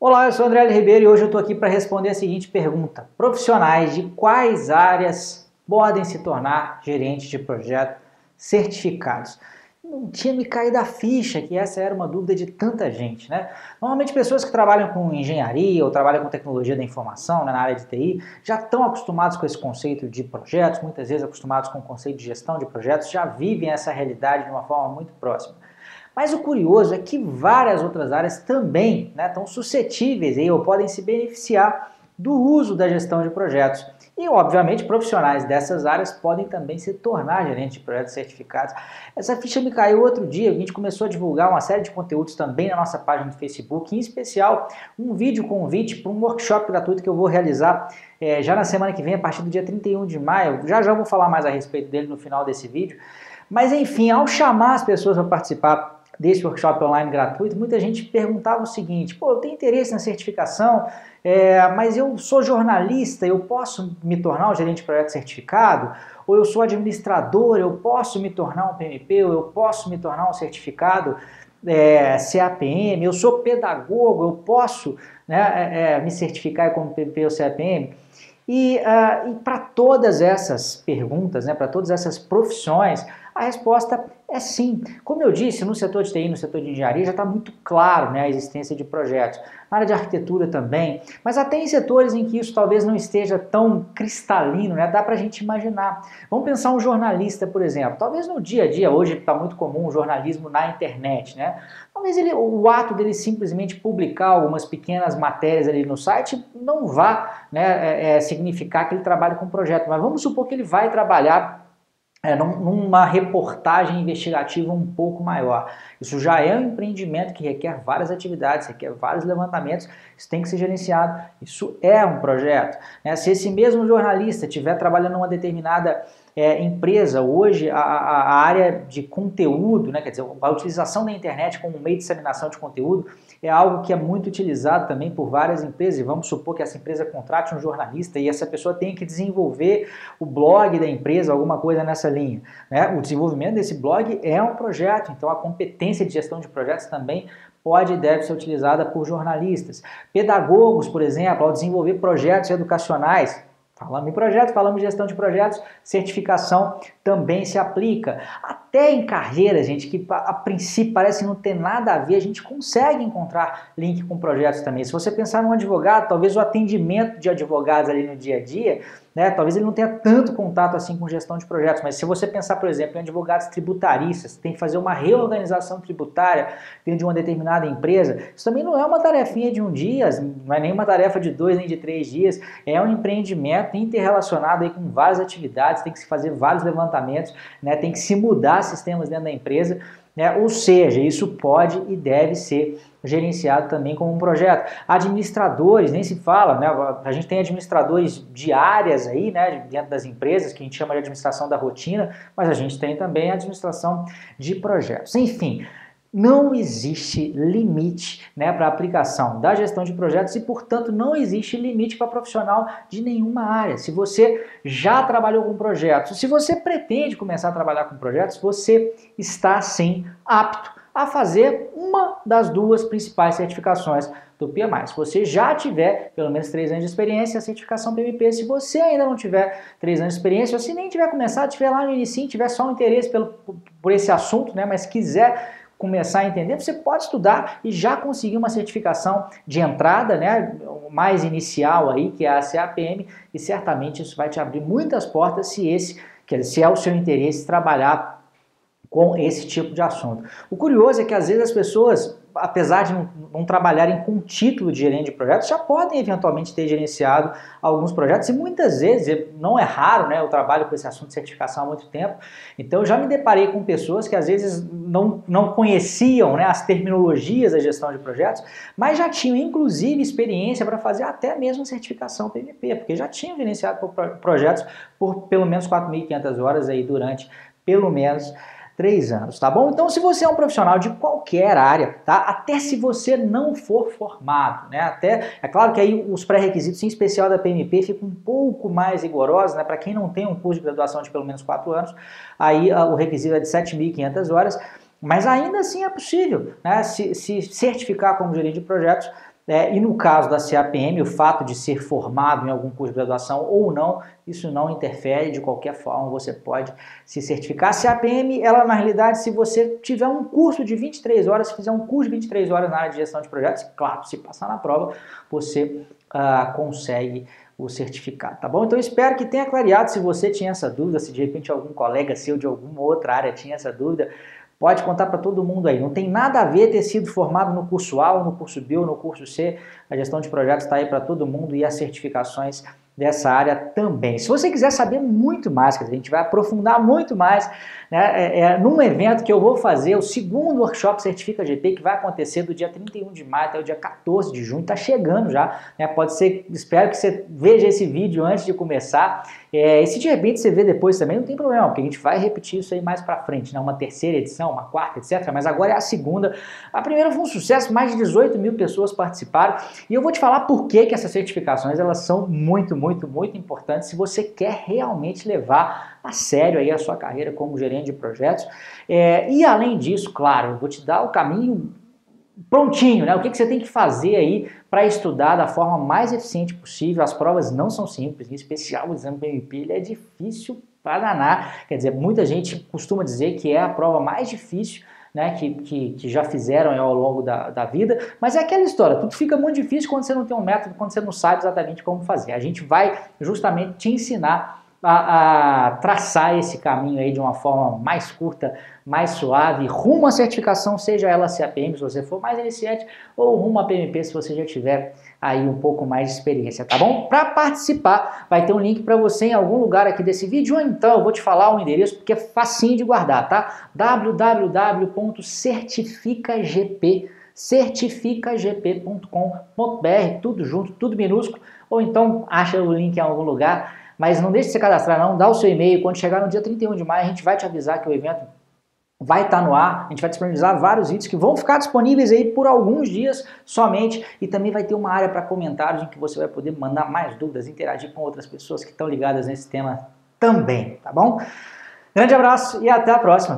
Olá, eu sou André. Ribeiro e hoje eu estou aqui para responder a seguinte pergunta: Profissionais de quais áreas podem se tornar gerentes de projeto certificados? Não tinha me caído a ficha que essa era uma dúvida de tanta gente, né? Normalmente pessoas que trabalham com engenharia ou trabalham com tecnologia da informação, né, na área de TI, já estão acostumados com esse conceito de projetos, muitas vezes acostumados com o conceito de gestão de projetos, já vivem essa realidade de uma forma muito próxima. Mas o curioso é que várias outras áreas também né, estão suscetíveis aí, ou podem se beneficiar do uso da gestão de projetos. E, obviamente, profissionais dessas áreas podem também se tornar gerentes de projetos certificados. Essa ficha me caiu outro dia, a gente começou a divulgar uma série de conteúdos também na nossa página do Facebook, em especial um vídeo convite para um workshop gratuito que eu vou realizar é, já na semana que vem, a partir do dia 31 de maio. Já já vou falar mais a respeito dele no final desse vídeo. Mas, enfim, ao chamar as pessoas para participar desse workshop online gratuito, muita gente perguntava o seguinte: pô, eu tenho interesse na certificação, é, mas eu sou jornalista, eu posso me tornar um gerente de projeto certificado? Ou eu sou administrador, eu posso me tornar um PMP, ou eu posso me tornar um certificado é, CAPM? Eu sou pedagogo, eu posso né, é, é me certificar como PMP ou CAPM? E, uh, e para todas essas perguntas, né, para todas essas profissões, a resposta é sim. Como eu disse, no setor de TI, no setor de engenharia, já está muito claro né, a existência de projetos. Na área de arquitetura também, mas até em setores em que isso talvez não esteja tão cristalino, né, dá para a gente imaginar. Vamos pensar um jornalista, por exemplo. Talvez no dia a dia, hoje está muito comum o jornalismo na internet. Né? Talvez ele, o ato dele simplesmente publicar algumas pequenas matérias ali no site não vá né, é, é, significar que ele trabalha com projeto, mas vamos supor que ele vai trabalhar é, numa reportagem investigativa um pouco maior. Isso já é um empreendimento que requer várias atividades, requer vários levantamentos, isso tem que ser gerenciado. Isso é um projeto. Né? Se esse mesmo jornalista estiver trabalhando numa determinada é, empresa, hoje a, a, área de conteúdo, né, quer dizer, a utilização da internet como meio de disseminação de conteúdo, é algo que é muito utilizado também por várias empresas. E vamos supor que essa empresa contrate um jornalista e essa pessoa tenha que desenvolver o blog da empresa, alguma coisa nessa linha. Né? O desenvolvimento desse blog é um projeto, então a competência de gestão de projetos também pode e deve ser utilizada por jornalistas. Pedagogos, por exemplo, ao desenvolver projetos educacionais, Falamos em projetos, falamos em gestão de projetos, certificação também se aplica. Até em carreira, gente, que a princípio parece não ter nada a ver, a gente consegue encontrar link com projetos também. Se você pensar num advogado, talvez o atendimento de advogados ali no dia a dia né? Talvez ele não tenha tanto contato assim com gestão de projetos, mas se você pensar, por exemplo, em advogados tributaristas, tem que fazer uma reorganização tributária dentro de uma determinada empresa, isso também não é uma tarefinha de um dia, não é nem uma tarefa de dois nem de três dias, é um empreendimento interrelacionado aí com várias atividades, tem que se fazer vários levantamentos, né? tem que se mudar sistemas dentro da empresa. Né? Ou seja, isso pode e deve ser gerenciado também como um projeto. Administradores, nem se fala, né? a gente tem administradores diárias aí, né, dentro das empresas, que a gente chama de administração da rotina, mas a gente tem também administração de projetos. Enfim, não existe limite né, para aplicação da gestão de projetos e, portanto, não existe limite para profissional de nenhuma área. Se você já trabalhou com projetos, se você pretende começar a trabalhar com projetos, você está sim apto a fazer uma das duas principais certificações do PMI. Se você já tiver pelo menos três anos de experiência, a certificação PMP. Se você ainda não tiver três anos de experiência, ou se nem tiver começado, tiver lá no início, tiver só um interesse pelo, por esse assunto, né, mas quiser começar a entender, você pode estudar e já conseguir uma certificação de entrada, né, mais inicial aí, que é a CAPM, e certamente isso vai te abrir muitas portas se esse, quer dizer, se é o seu interesse trabalhar com esse tipo de assunto. O curioso é que às vezes as pessoas, apesar de não, trabalharem com título de gerente de projetos, já podem eventualmente ter gerenciado alguns projetos e muitas vezes, não é raro, né, eu trabalho com esse assunto de certificação há muito tempo, então já me deparei com pessoas que às vezes não, não conheciam né, as terminologias da gestão de projetos, mas já tinham inclusive experiência para fazer até mesmo certificação PMP, porque já tinham gerenciado projetos por pelo menos 4.500 horas aí durante pelo menos três anos, tá bom? Então, se você é um profissional de qualquer área, tá? Até se você não for formado, né? Até, é claro que aí os pré-requisitos, em especial da PMP, ficam um pouco mais rigorosos, né? Para quem não tem um curso de graduação de pelo menos quatro anos, aí uh, o requisito é de 7.500 horas, mas ainda assim é possível, né? Se, se certificar como gerente de projetos É, e no caso da CAPM, o fato de ser formado em algum curso de graduação ou não, isso não interfere de qualquer forma, você pode se certificar. A CAPM, ela na realidade, se você tiver um curso de 23 horas, se fizer um curso de 23 horas na área de gestão de projetos, claro, se passar na prova, você uh, consegue o certificado, tá bom? Então espero que tenha clareado se você tinha essa dúvida, se de repente algum colega seu de alguma outra área tinha essa dúvida, Pode contar para todo mundo aí. Não tem nada a ver ter sido formado no curso A no curso B ou no curso C. A gestão de projetos está aí para todo mundo e as certificações dessa área também. Se você quiser saber muito mais, que a gente vai aprofundar muito mais né, é, é, num evento que eu vou fazer, o segundo workshop Certifica GP, que vai acontecer do dia 31 de maio até o dia 14 de junho, está chegando já, né, pode ser, espero que você veja esse vídeo antes de começar, é, e se de repente você vê depois também, não tem problema, porque a gente vai repetir isso aí mais para frente, né, uma terceira edição, uma quarta, etc, mas agora é a segunda, a primeira foi um sucesso, mais de 18 mil pessoas participaram, e eu vou te falar por que, que essas certificações, elas são muito, muito, muito importantes se você quer realmente levar a sério aí a sua carreira como gerente de projetos. É, e além disso, claro, eu vou te dar o caminho prontinho, né? O que, que você tem que fazer aí para estudar da forma mais eficiente possível. As provas não são simples, em especial o exame PMP, ele é difícil para danar. Quer dizer, muita gente costuma dizer que é a prova mais difícil né, que, que, que, já fizeram ao longo da, da vida, mas é aquela história, tudo fica muito difícil quando você não tem um método, quando você não sabe exatamente como fazer. A gente vai justamente te ensinar a, a, traçar esse caminho aí de uma forma mais curta, mais suave, rumo à certificação, seja ela CAPM, se você for mais iniciante, ou rumo à PMP, se você já tiver aí um pouco mais de experiência, tá bom? Para participar, vai ter um link para você em algum lugar aqui desse vídeo, ou então eu vou te falar o endereço, porque é facinho de guardar, tá? www.certificagp certificagp.com.br, tudo junto, tudo minúsculo, ou então acha o link em algum lugar mas não deixe de se cadastrar não, dá o seu e-mail, quando chegar no dia 31 de maio a gente vai te avisar que o evento vai estar no ar, a gente vai disponibilizar vários vídeos que vão ficar disponíveis aí por alguns dias somente e também vai ter uma área para comentários em que você vai poder mandar mais dúvidas, interagir com outras pessoas que estão ligadas nesse tema também, tá bom? Grande abraço e até a próxima!